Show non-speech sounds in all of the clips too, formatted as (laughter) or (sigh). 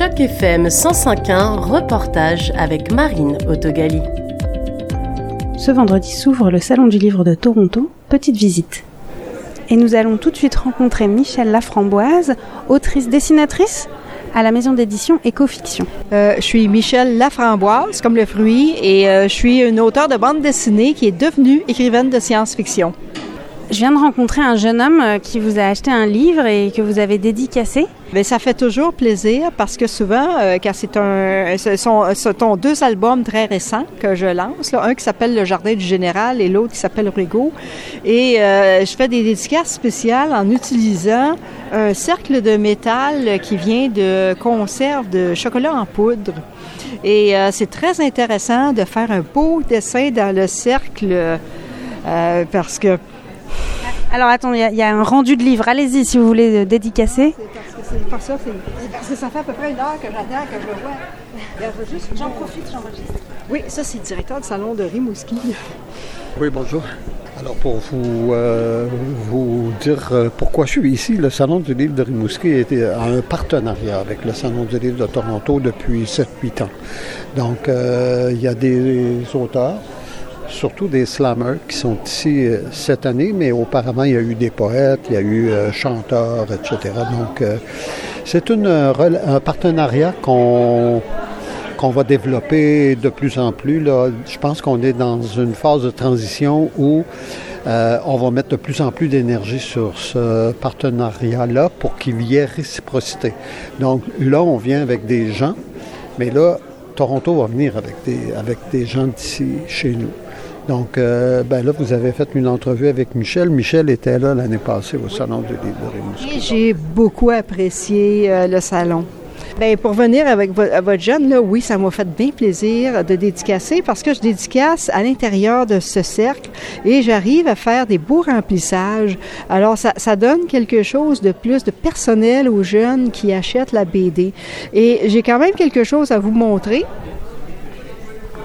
Choc FM 105.1, reportage avec Marine Autogali. Ce vendredi s'ouvre le Salon du Livre de Toronto, petite visite. Et nous allons tout de suite rencontrer Michel Laframboise, autrice dessinatrice à la maison d'édition Écofiction. Euh, je suis Michel Laframboise, comme le fruit, et euh, je suis une auteure de bande dessinée qui est devenue écrivaine de science-fiction. Je viens de rencontrer un jeune homme euh, qui vous a acheté un livre et que vous avez dédicacé. Bien, ça fait toujours plaisir parce que souvent, euh, quand c'est un, ce sont, ce sont deux albums très récents que je lance, là, un qui s'appelle Le Jardin du Général et l'autre qui s'appelle Rigaud. Et euh, je fais des dédicaces spéciales en utilisant un cercle de métal qui vient de conserve de chocolat en poudre. Et euh, c'est très intéressant de faire un beau dessin dans le cercle parce que Alors attends, il y, a- un rendu de livre. Allez-y si vous voulez dédicacer. Ça, c'est parce que ça fait à peu près une heure que j'attends que je le vois. Juste- J'en profite, j'enregistre. Oui, ça c'est le directeur du salon de Rimouski. Oui, bonjour. Alors, pour vous, euh, vous dire euh, pourquoi je suis ici, le Salon du livre de Rimouski était a un partenariat avec le Salon du livre de Toronto depuis 7-8 ans. Donc, euh, il y a des auteurs, surtout des slammers, qui sont ici euh, cette année, mais auparavant, il y a eu des poètes, il y a eu euh, chanteurs, etc. Donc, euh, c'est un partenariat qu'on va développer de plus en plus. Là. Je pense qu'on est dans une phase de transition où on va mettre de plus en plus d'énergie sur ce partenariat-là pour qu'il y ait réciprocité. Donc là, on vient avec des gens, mais là, Toronto va venir avec des, avec des gens d'ici, chez nous. Donc, euh, ben là, vous avez fait une entrevue avec Michel. Michel était là l'année passée au Salon du livre de Rimouski. Et j'ai beaucoup apprécié euh, le salon. Bien, pour venir avec vo- à votre jeune, là, oui, ça m'a fait bien plaisir de dédicacer parce que je dédicace à l'intérieur de ce cercle et j'arrive à faire des beaux remplissages. Alors, ça, ça donne quelque chose de plus de personnel aux jeunes qui achètent la BD. Et j'ai quand même quelque chose à vous montrer.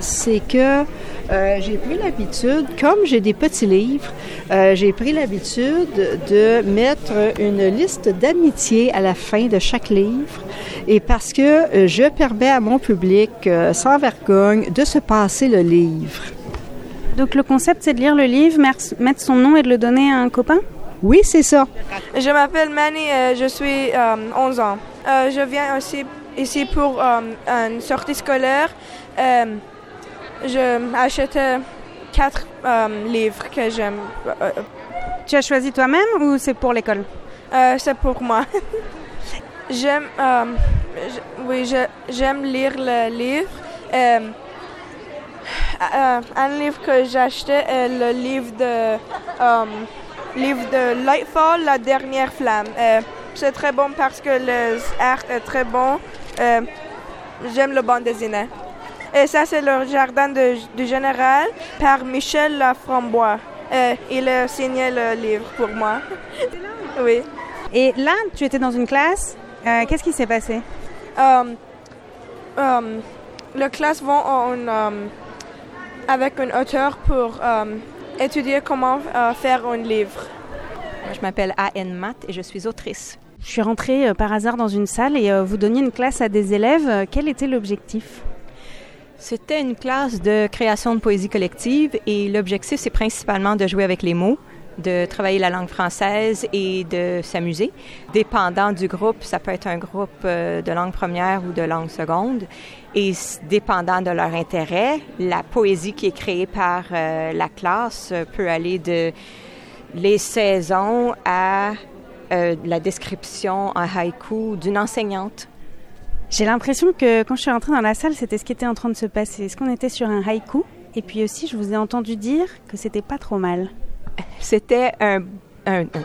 C'est que euh, j'ai pris l'habitude, comme j'ai des petits livres, euh, j'ai pris l'habitude de mettre une liste d'amitié à la fin de chaque livre. Et parce que euh, je permets à mon public, euh, sans vergogne, de se passer le livre. Donc le concept c'est de lire le livre, mettre son nom et de le donner à un copain? Oui, c'est ça. Je m'appelle Manny, je suis euh, 11 ans. Euh, je viens aussi ici pour euh, une sortie scolaire. Je achète euh, quatre euh, livres que j'aime. Euh, Tu as choisi toi-même ou c'est pour l'école? euh, C'est pour moi. (laughs) j'aime, euh, oui, j'aime lire le livre. Un livre que j'ai acheté est le livre de, livre de Lightfall, La dernière flamme. C'est très bon parce que le art est très bon. J'aime le bande dessinée. Et ça, c'est le jardin de- du général par Michel Laframbois. Euh, il a signé le livre pour moi. (laughs) oui. Et là, tu étais dans une classe. Euh, Qu'est-ce qui s'est passé? Um, um, le classe en, um, avec un auteur pour um, étudier comment euh, faire un livre. Je m'appelle A.N. Matt et je suis autrice. Je suis rentrée euh, par hasard dans une salle et euh, vous donniez une classe à des élèves. Euh, Quel était l'objectif? C'était une classe de création de poésie collective et l'objectif, c'est principalement de jouer avec les mots, de travailler la langue française et de s'amuser. Dépendant du groupe, ça peut être un groupe euh, de langue première ou de langue seconde. Et dépendant de leur intérêt, la poésie qui est créée par euh, la classe peut aller de les saisons à euh, la description en haïku d'une enseignante. J'ai l'impression que quand je suis rentrée dans la salle, c'était ce qui était en train de se passer. Est-ce qu'on était sur un haïku Et puis aussi, je vous ai entendu dire que c'était pas trop mal. C'était un,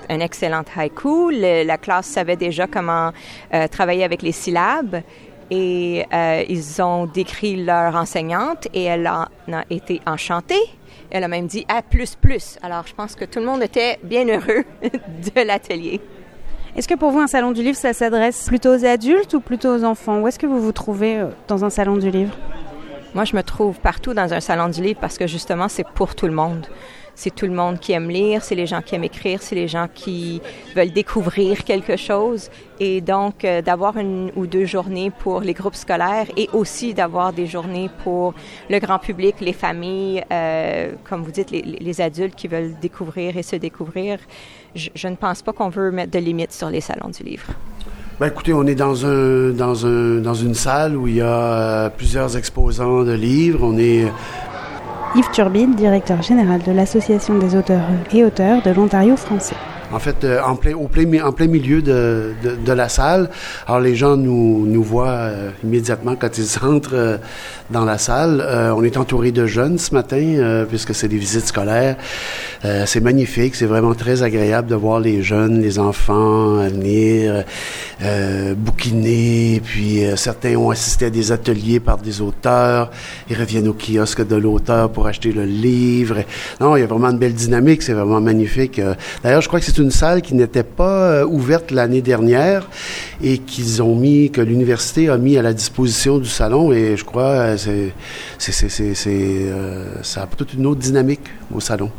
excellent haïku. La classe savait déjà comment euh, travailler avec les syllabes et euh, ils ont décrit leur enseignante et elle en a été enchantée. Elle a même dit A plus plus. Alors je pense que tout le monde était bien heureux (laughs) de l'atelier. Est-ce que pour vous, un salon du livre, ça s'adresse plutôt aux adultes ou plutôt aux enfants? Où est-ce que vous vous trouvez euh, dans un salon du livre? Moi, je me trouve partout dans un salon du livre parce que justement, c'est pour tout le monde. C'est tout le monde qui aime lire, c'est les gens qui aiment écrire, c'est les gens qui veulent découvrir quelque chose. Et donc, euh, d'avoir une ou deux journées pour les groupes scolaires et aussi d'avoir des journées pour le grand public, les familles, euh, comme vous dites, les, adultes qui veulent découvrir et se découvrir, je, je ne pense pas qu'on veut mettre de limites sur les salons du livre. Ben, écoutez, on est dans un dans un dans une salle où il y a euh, plusieurs exposants de livres. On est Yves Turbide, directeur général de l'Association des auteurs et auteurs de l'Ontario français en fait, euh, en, plein, au plein, en plein milieu de, de, de, la salle. Alors, les gens nous, nous voient euh, immédiatement quand ils (laughs) entrent euh, dans la salle. on est entouré de jeunes ce matin, puisque c'est des visites scolaires. c'est magnifique, c'est vraiment très agréable de voir les jeunes, les enfants venir bouquiner. Puis, certains ont assisté à des ateliers par des auteurs. Ils reviennent au kiosque de l'auteur pour acheter le livre. Non, il y a vraiment une belle dynamique, c'est vraiment magnifique. D'ailleurs, je crois que c'est une salle qui n'était pas euh, ouverte l'année dernière et qu'ils ont mis, que l'université a mis à la disposition du salon. Et je crois, euh, c'est, c'est, c'est, c'est, euh, ça a toute une autre dynamique au salon.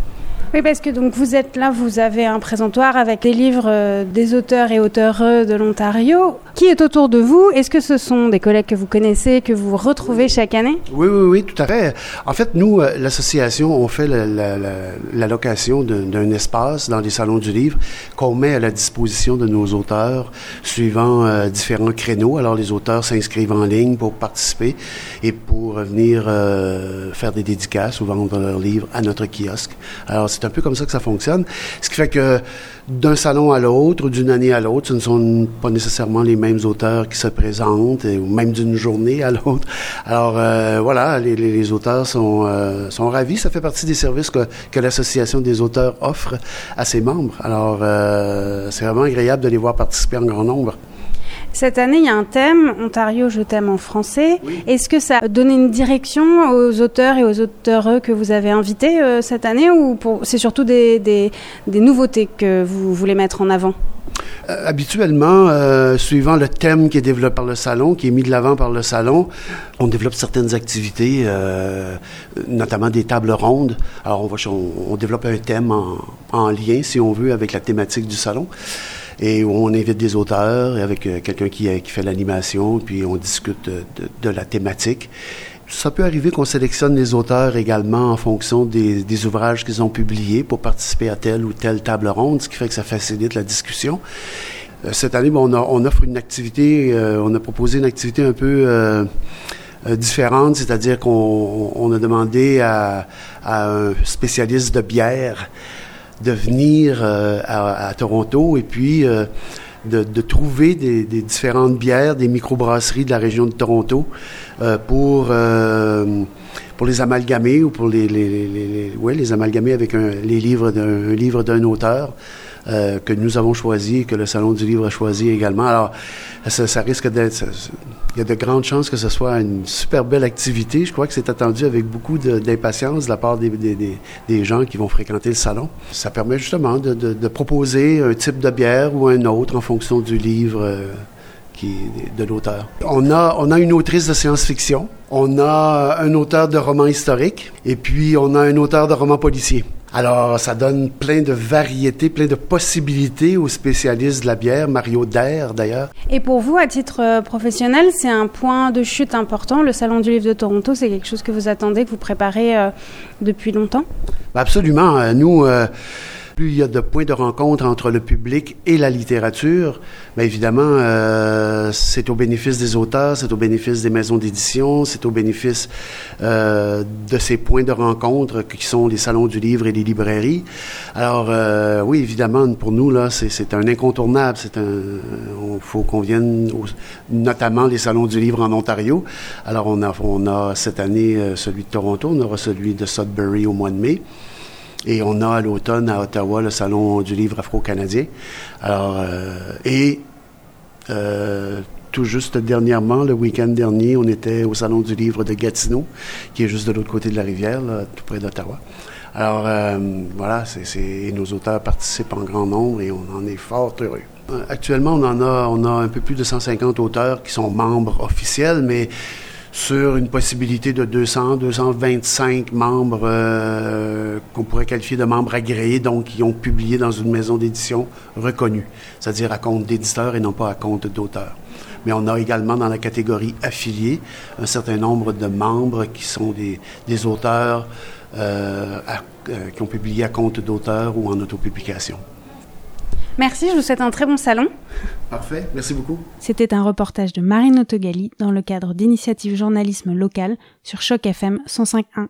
Oui, parce que donc vous êtes là, vous avez un présentoir avec les livres euh, des auteurs et auteureux de l'Ontario. Qui est autour de vous? Est-ce que ce sont des collègues que vous connaissez, que vous retrouvez chaque année? Oui, oui, oui, tout à fait. En fait, nous, euh, l'association, on fait la, la, la, location d'un espace dans les salons du livre qu'on met à la disposition de nos auteurs suivant euh, différents créneaux. Alors, les auteurs s'inscrivent en ligne pour participer et pour venir euh, faire des dédicaces ou vendre leurs livres à notre kiosque. Alors, c'est un peu comme ça que ça fonctionne. Ce qui fait que d'un salon à l'autre, d'une année à l'autre, ce ne sont pas nécessairement les mêmes auteurs qui se présentent, ou même d'une journée à l'autre. Alors euh, voilà, les, les, auteurs sont, euh, sont ravis. Ça fait partie des services que, que l'Association des auteurs offre à ses membres. Alors euh, c'est vraiment agréable de les voir participer en grand nombre. Cette année, il y a un thème, Ontario, je t'aime en français. Est-ce que ça a donné une direction aux auteurs et aux auteurs que vous avez invités euh, cette année ou c'est surtout des, des, des, nouveautés que vous voulez mettre en avant? Euh, Habituellement, euh, suivant le thème qui est développé par le salon, qui est mis de l'avant par le salon, on développe certaines activités, euh, notamment des tables rondes. Alors, on, va, on, on développe un thème en, en lien, si on veut, avec la thématique du salon et on invite des auteurs avec euh, quelqu'un qui, euh, qui, fait l'animation, puis on discute de, la thématique. Ça peut arriver qu'on sélectionne les auteurs également en fonction des, ouvrages qu'ils ont publiés pour participer à telle ou telle table ronde, ce qui fait que ça facilite la discussion. Euh, cette année, on, a, offre une activité, on a proposé une activité un peu différente, c'est-à-dire qu'on on a demandé à, un spécialiste de bière de venir euh, à, à, Toronto et puis euh, de, de, trouver des, des, différentes bières, des microbrasseries de la région de Toronto euh, pour pour les amalgamer ou pour les les, les, les, ouais, les amalgamer avec un, les livres d'un livre d'un auteur. Euh, que nous avons choisi, que le Salon du Livre a choisi également. Alors, ça, risque d'être... Il y a de grandes chances que ce soit une super belle activité. Je crois que c'est attendu avec beaucoup d'impatience de, la part des, des, des, gens qui vont fréquenter le salon. Ça permet justement de, proposer un type de bière ou un autre en fonction du livre. Euh, de l'auteur. On a, on a une autrice de science-fiction, on a un auteur de roman historique, et puis on a un auteur de roman policier. Alors, ça donne plein de variétés, plein de possibilités aux spécialistes de la bière, Mario Der d'ailleurs. Et pour vous, à titre euh, professionnel, c'est un point de chute important. Le Salon du Livre de Toronto, c'est quelque chose que vous attendez, que vous préparez euh, depuis longtemps? Absolument. Euh, nous, euh, plus il y a de points de rencontre entre le public et la littérature, bien évidemment, euh, c'est au bénéfice des auteurs, c'est au bénéfice des maisons d'édition, c'est au bénéfice euh, de ces points de rencontre qui sont les salons du livre et les librairies. Alors, euh, oui, évidemment, pour nous, là, c'est un incontournable. C'est un, il faut qu'on vienne, notamment les salons du livre en Ontario. Alors, on a, cette année celui de Toronto, on aura celui de Sudbury au mois de mai. Et on a à l'automne à Ottawa le Salon du livre afro-canadien. Alors, euh, et euh, tout juste dernièrement, le week-end dernier, on était au Salon du livre de Gatineau, qui est juste de l'autre côté de la rivière, tout près d'Ottawa. Alors, euh, voilà, c'est, nos auteurs participent en grand nombre et on en est fort heureux. Actuellement, on en a, on a un peu plus de 150 auteurs qui sont membres officiels, mais sur une possibilité de 200, 225 membres euh, qu'on pourrait qualifier de membres agréés, donc qui ont publié dans une maison d'édition reconnue, c'est-à-dire à compte d'éditeur et non pas à compte d'auteur. Mais on a également dans la catégorie affiliés un certain nombre de membres qui sont des, des auteurs euh, euh, qui ont publié à compte d'auteur ou en autopublication. Merci, je vous souhaite un très bon salon. Parfait, merci beaucoup. C'était un reportage de Marine Autogali dans le cadre d'initiatives journalisme local sur Choc FM 105.1.